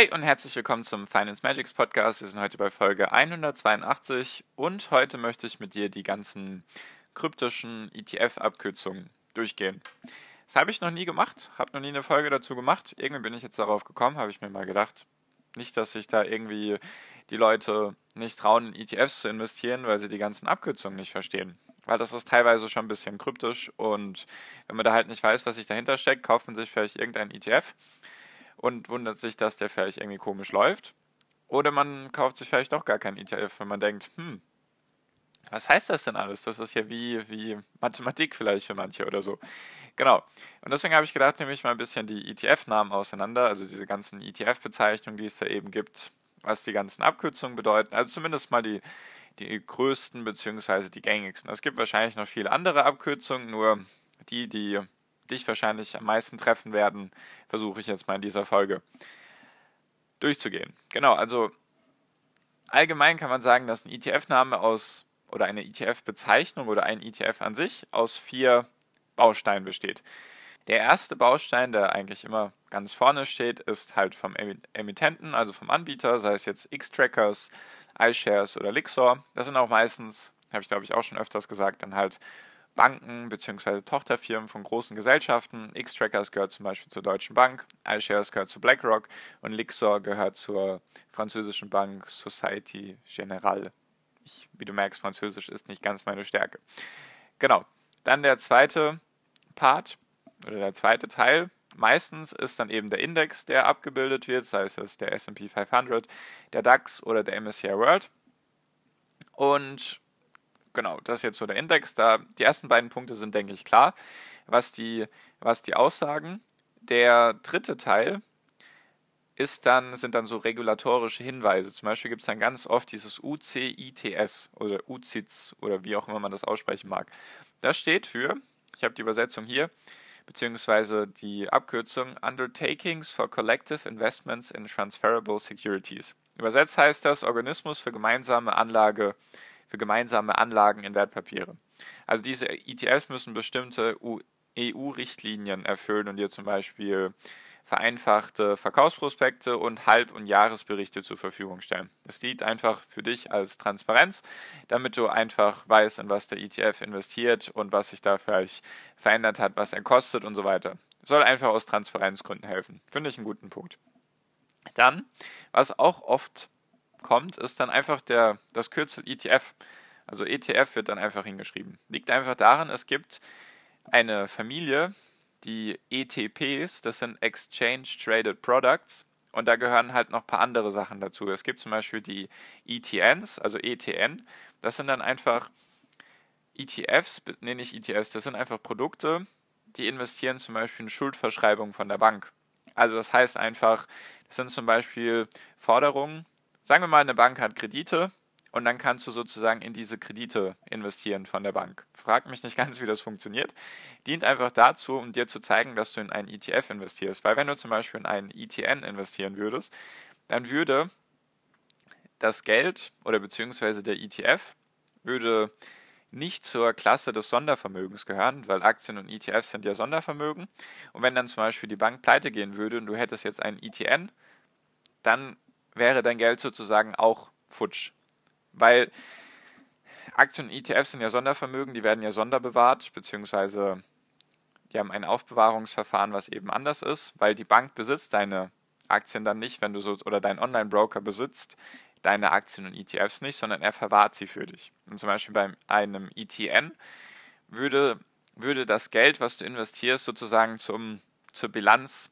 Hi und herzlich willkommen zum Finance Magics Podcast. Wir sind heute bei Folge 182 und heute möchte ich mit dir die ganzen kryptischen ETF-Abkürzungen durchgehen. Das habe ich noch nie gemacht, habe noch nie eine Folge dazu gemacht. Irgendwie bin ich jetzt darauf gekommen, habe ich mir mal gedacht. Nicht, dass sich da irgendwie die Leute nicht trauen, in ETFs zu investieren, weil sie die ganzen Abkürzungen nicht verstehen. Weil das ist teilweise schon ein bisschen kryptisch und wenn man da halt nicht weiß, was sich dahinter steckt, kauft man sich vielleicht irgendeinen ETF und wundert sich, dass der vielleicht irgendwie komisch läuft. Oder man kauft sich vielleicht doch gar keinen ETF, wenn man denkt, hm, was heißt das denn alles? Das ist ja wie, wie Mathematik vielleicht für manche oder so. Genau. Und deswegen habe ich gedacht, nehme ich mal ein bisschen die ETF-Namen auseinander, also diese ganzen ETF-Bezeichnungen, die es da eben gibt, was die ganzen Abkürzungen bedeuten. Also zumindest mal die, die größten bzw. die gängigsten. Es gibt wahrscheinlich noch viele andere Abkürzungen, nur die, die dich wahrscheinlich am meisten treffen werden, versuche ich jetzt mal in dieser Folge durchzugehen. Genau, also allgemein kann man sagen, dass ein ETF-Name aus oder eine ETF-Bezeichnung oder ein ETF an sich aus vier Bausteinen besteht. Der erste Baustein, der eigentlich immer ganz vorne steht, ist halt vom Emittenten, also vom Anbieter, sei es jetzt X-Trackers, iShares oder Lixor. Das sind auch meistens, habe ich glaube ich auch schon öfters gesagt, dann halt Banken bzw. Tochterfirmen von großen Gesellschaften. X-Trackers gehört zum Beispiel zur Deutschen Bank, iShares gehört zu BlackRock und Lixor gehört zur französischen Bank Société Générale. Ich, wie du merkst, Französisch ist nicht ganz meine Stärke. Genau. Dann der zweite Part oder der zweite Teil. Meistens ist dann eben der Index, der abgebildet wird, sei es der SP 500, der DAX oder der MSCI World. Und genau, das ist jetzt so der Index. Da die ersten beiden Punkte sind, denke ich, klar, was die, was die aussagen. Der dritte Teil ist dann, sind dann so regulatorische Hinweise. Zum Beispiel gibt es dann ganz oft dieses UCITS oder UCITS oder wie auch immer man das aussprechen mag. Das steht für, ich habe die Übersetzung hier, beziehungsweise die Abkürzung Undertakings for Collective Investments in Transferable Securities. Übersetzt heißt das Organismus für gemeinsame Anlage für gemeinsame Anlagen in Wertpapiere. Also diese ETFs müssen bestimmte EU-Richtlinien erfüllen und dir zum Beispiel vereinfachte Verkaufsprospekte und Halb- und Jahresberichte zur Verfügung stellen. Das dient einfach für dich als Transparenz, damit du einfach weißt, in was der ETF investiert und was sich da vielleicht verändert hat, was er kostet und so weiter. Soll einfach aus Transparenzgründen helfen. Finde ich einen guten Punkt. Dann, was auch oft kommt, ist dann einfach der, das Kürzel ETF. Also ETF wird dann einfach hingeschrieben. Liegt einfach daran, es gibt eine Familie, die ETPs, das sind Exchange Traded Products. Und da gehören halt noch ein paar andere Sachen dazu. Es gibt zum Beispiel die ETNs, also ETN. Das sind dann einfach ETFs, nee, nicht ETFs, das sind einfach Produkte, die investieren zum Beispiel in Schuldverschreibungen von der Bank. Also das heißt einfach, das sind zum Beispiel Forderungen, Sagen wir mal, eine Bank hat Kredite und dann kannst du sozusagen in diese Kredite investieren von der Bank. Frag mich nicht ganz, wie das funktioniert. Dient einfach dazu, um dir zu zeigen, dass du in einen ETF investierst. Weil wenn du zum Beispiel in einen ETN investieren würdest, dann würde das Geld oder beziehungsweise der ETF würde nicht zur Klasse des Sondervermögens gehören, weil Aktien und ETFs sind ja Sondervermögen. Und wenn dann zum Beispiel die Bank pleite gehen würde und du hättest jetzt einen ETN, dann wäre dein Geld sozusagen auch futsch. Weil Aktien und ETFs sind ja Sondervermögen, die werden ja sonderbewahrt, beziehungsweise die haben ein Aufbewahrungsverfahren, was eben anders ist, weil die Bank besitzt deine Aktien dann nicht, wenn du so, oder dein Online-Broker besitzt deine Aktien und ETFs nicht, sondern er verwahrt sie für dich. Und zum Beispiel bei einem ETN würde, würde das Geld, was du investierst, sozusagen zum, zur Bilanz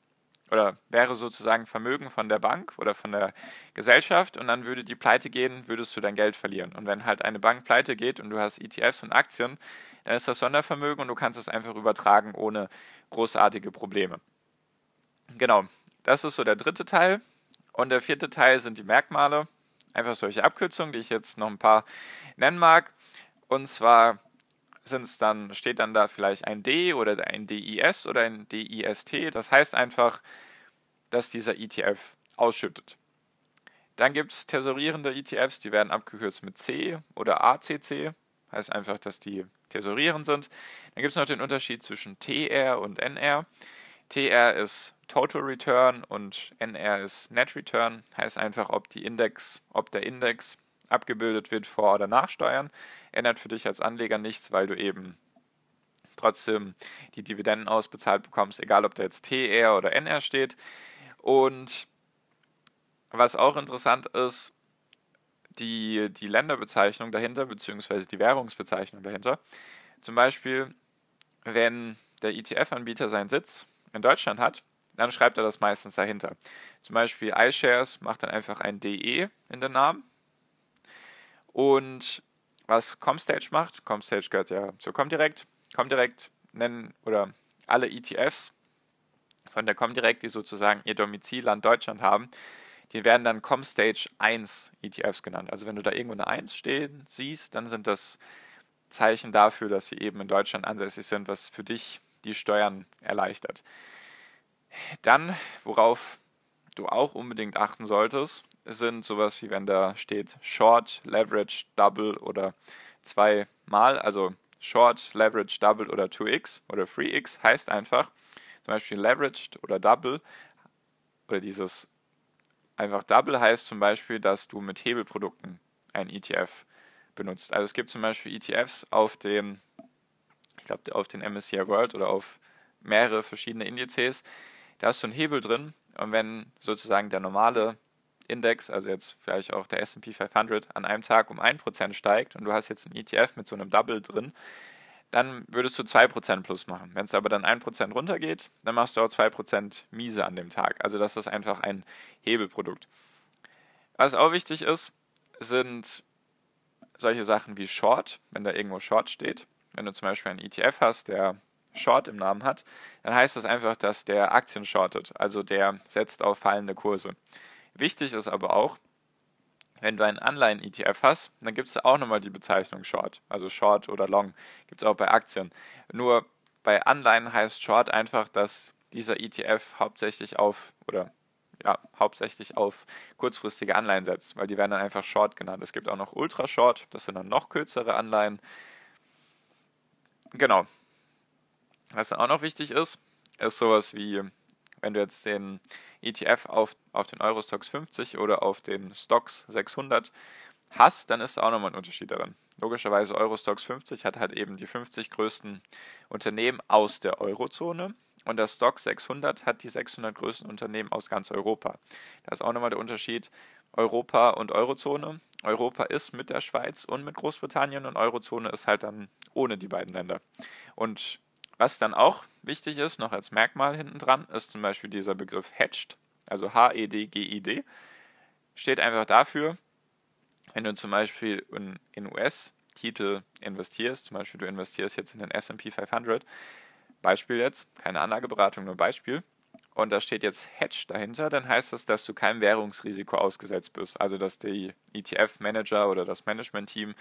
oder wäre sozusagen Vermögen von der Bank oder von der Gesellschaft und dann würde die pleite gehen, würdest du dein Geld verlieren. Und wenn halt eine Bank pleite geht und du hast ETFs und Aktien, dann ist das Sondervermögen und du kannst es einfach übertragen ohne großartige Probleme. Genau. Das ist so der dritte Teil. Und der vierte Teil sind die Merkmale. Einfach solche Abkürzungen, die ich jetzt noch ein paar nennen mag. Und zwar sind's dann, steht dann da vielleicht ein D oder ein DIS oder ein DIST. Das heißt einfach, dass dieser ETF ausschüttet. Dann gibt es tesorierende ETFs, die werden abgekürzt mit C oder ACC. Heißt einfach, dass die tesorierend sind. Dann gibt es noch den Unterschied zwischen TR und NR. TR ist Total Return und NR ist Net Return. Heißt einfach, ob Index, ob der Index abgebildet wird vor oder nach Steuern. Ändert für dich als Anleger nichts, weil du eben trotzdem die Dividenden ausbezahlt bekommst, egal ob da jetzt TR oder NR steht. Und was auch interessant ist, die, die Länderbezeichnung dahinter, beziehungsweise die Währungsbezeichnung dahinter. Zum Beispiel, wenn der ETF-Anbieter seinen Sitz in Deutschland hat, dann schreibt er das meistens dahinter. Zum Beispiel iShares macht dann einfach ein DE in den Namen. Und was Comstage macht, Comstage gehört ja zu Comdirect, Comdirect nennen oder alle ETFs von der Comdirect, die sozusagen ihr Domizilland Deutschland haben, die werden dann Comstage 1 ETFs genannt. Also wenn du da irgendwo eine 1 stehen siehst, dann sind das Zeichen dafür, dass sie eben in Deutschland ansässig sind, was für dich die Steuern erleichtert. Dann, worauf du auch unbedingt achten solltest, sind sowas wie wenn da steht Short, Leverage, Double oder zweimal, also Short, Leverage, Double oder 2x oder 3x heißt einfach, zum Beispiel Leveraged oder Double oder dieses Einfach Double heißt zum Beispiel, dass du mit Hebelprodukten ein ETF benutzt. Also es gibt zum Beispiel ETFs auf den, ich glaube, auf den MSCI World oder auf mehrere verschiedene Indizes. Da hast du einen Hebel drin und wenn sozusagen der normale Index, also jetzt vielleicht auch der S&P 500, an einem Tag um 1% steigt und du hast jetzt einen ETF mit so einem Double drin, dann würdest du 2% plus machen. Wenn es aber dann 1% runtergeht, dann machst du auch 2% miese an dem Tag. Also das ist einfach ein Hebelprodukt. Was auch wichtig ist, sind solche Sachen wie Short, wenn da irgendwo Short steht. Wenn du zum Beispiel einen ETF hast, der Short im Namen hat, dann heißt das einfach, dass der Aktien shortet, also der setzt auf fallende Kurse. Wichtig ist aber auch, wenn du einen Anleihen-ETF hast, dann gibt es auch nochmal die Bezeichnung Short, also Short oder Long. Gibt es auch bei Aktien. Nur bei Anleihen heißt Short einfach, dass dieser ETF hauptsächlich auf oder ja, hauptsächlich auf kurzfristige Anleihen setzt, weil die werden dann einfach Short genannt. Es gibt auch noch Ultra Short, das sind dann noch kürzere Anleihen. Genau. Was dann auch noch wichtig ist, ist sowas wie, wenn du jetzt den ETF auf, auf den Eurostox 50 oder auf den Stocks 600 hast, dann ist auch nochmal ein Unterschied darin. Logischerweise Eurostox 50 hat halt eben die 50 größten Unternehmen aus der Eurozone und der Stock 600 hat die 600 größten Unternehmen aus ganz Europa. Da ist auch nochmal der Unterschied Europa und Eurozone. Europa ist mit der Schweiz und mit Großbritannien und Eurozone ist halt dann ohne die beiden Länder. Und was dann auch wichtig ist, noch als Merkmal hinten dran, ist zum Beispiel dieser Begriff Hedged, also H-E-D-G-I-D, steht einfach dafür, wenn du zum Beispiel in, US-Titel investierst, zum Beispiel du investierst jetzt in den S&P 500, Beispiel jetzt, keine Anlageberatung, nur Beispiel, und da steht jetzt Hedge dahinter, dann heißt das, dass du keinem Währungsrisiko ausgesetzt bist. Also dass die ETF-Manager oder das Management-Team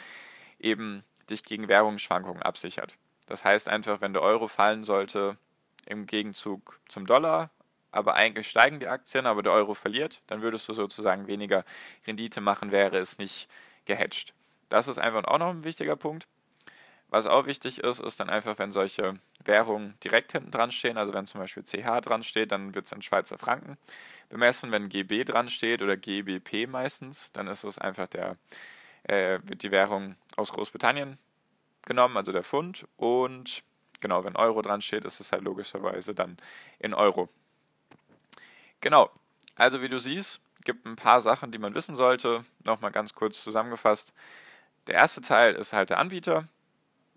eben dich gegen Währungsschwankungen absichert. Das heißt einfach, wenn der Euro fallen sollte im Gegenzug zum Dollar, aber eigentlich steigen die Aktien, aber der Euro verliert, dann würdest du sozusagen weniger Rendite machen, wäre es nicht gehatcht. Das ist einfach auch noch ein wichtiger Punkt. Was auch wichtig ist, ist dann einfach, wenn solche Währungen direkt hinten dran stehen, also wenn zum Beispiel CH dran steht, dann wird es in Schweizer Franken bemessen. Wenn GB dran steht oder GBP meistens, dann ist es einfach der, äh, wird die Währung aus Großbritannien genommen, also der Pfund. Und genau, wenn Euro dran steht, ist es halt logischerweise dann in Euro. Genau, also wie du siehst, gibt ein paar Sachen, die man wissen sollte. Nochmal ganz kurz zusammengefasst. Der erste Teil ist halt der Anbieter.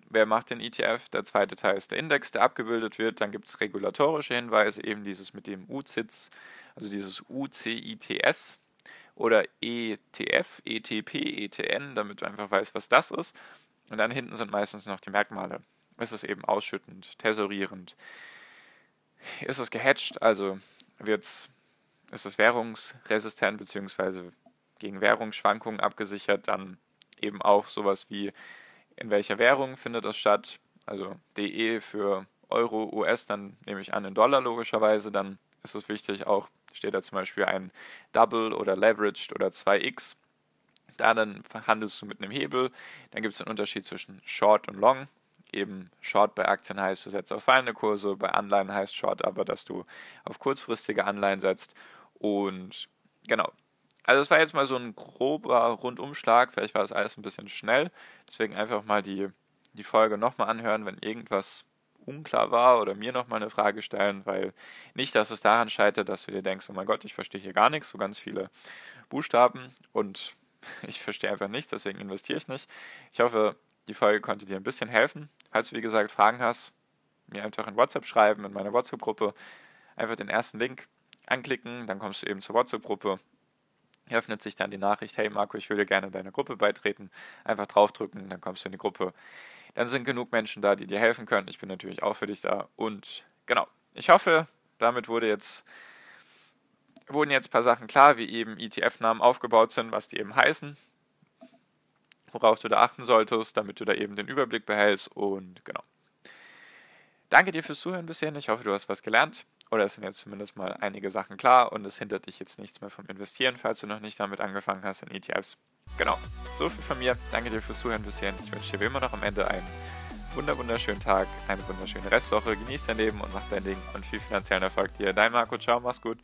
Wer macht den ETF? Der zweite Teil ist der Index, der abgebildet wird. Dann gibt es regulatorische Hinweise, eben dieses mit dem UCITS, also dieses UCITS oder ETF, ETP, ETN, damit du einfach weißt, was das ist. Und dann hinten sind meistens noch die Merkmale. Ist es eben ausschüttend, tesorierend? Ist es gehatcht, also wird es ist es währungsresistent bzw. gegen Währungsschwankungen abgesichert. Dann eben auch sowas wie, in welcher Währung findet das statt. Also DE für Euro, US, dann nehme ich an in Dollar logischerweise. Dann ist es wichtig, auch steht da zum Beispiel ein Double oder Leveraged oder 2x. Da dann handelst du mit einem Hebel. Dann gibt es einen Unterschied zwischen Short und Long. Eben Short bei Aktien heißt, du setzt auf fallende Kurse, bei Anleihen heißt Short aber, dass du auf kurzfristige Anleihen setzt. Und genau. Also es war jetzt mal so ein grober Rundumschlag, vielleicht war das alles ein bisschen schnell. Deswegen einfach mal die, die Folge nochmal anhören, wenn irgendwas unklar war oder mir nochmal eine Frage stellen, weil nicht, dass es daran scheitert, dass du dir denkst, oh mein Gott, ich verstehe hier gar nichts, so ganz viele Buchstaben und ich verstehe einfach nichts, deswegen investiere ich nicht. Ich hoffe, die Folge konnte dir ein bisschen helfen. Falls du, wie gesagt, Fragen hast, mir einfach in WhatsApp schreiben, in meiner WhatsApp-Gruppe. Einfach den ersten Link anklicken, dann kommst du eben zur WhatsApp-Gruppe. Hier öffnet sich dann die Nachricht, hey Marco, ich würde gerne deiner Gruppe beitreten. Einfach draufdrücken, dann kommst du in die Gruppe. Dann sind genug Menschen da, die dir helfen können. Ich bin natürlich auch für dich da. Und genau, ich hoffe, damit wurde jetzt, wurden jetzt ein paar Sachen klar, wie eben ETF-Namen aufgebaut sind, was die eben heißen, worauf du da achten solltest, damit du da eben den Überblick behältst. Und genau. Danke dir fürs Zuhören bisher. Ich hoffe, du hast was gelernt. Oder es sind jetzt zumindest mal einige Sachen klar und es hindert dich jetzt nichts mehr vom Investieren, falls du noch nicht damit angefangen hast in ETFs. Genau, so viel von mir. Danke dir fürs Zuhören bisher. Ich wünsche dir wie immer noch am Ende einen wunderschönen Tag, eine wunderschöne Restwoche. Genieß dein Leben und mach dein Ding und viel finanziellen Erfolg dir. Dein Marco, ciao, mach's gut.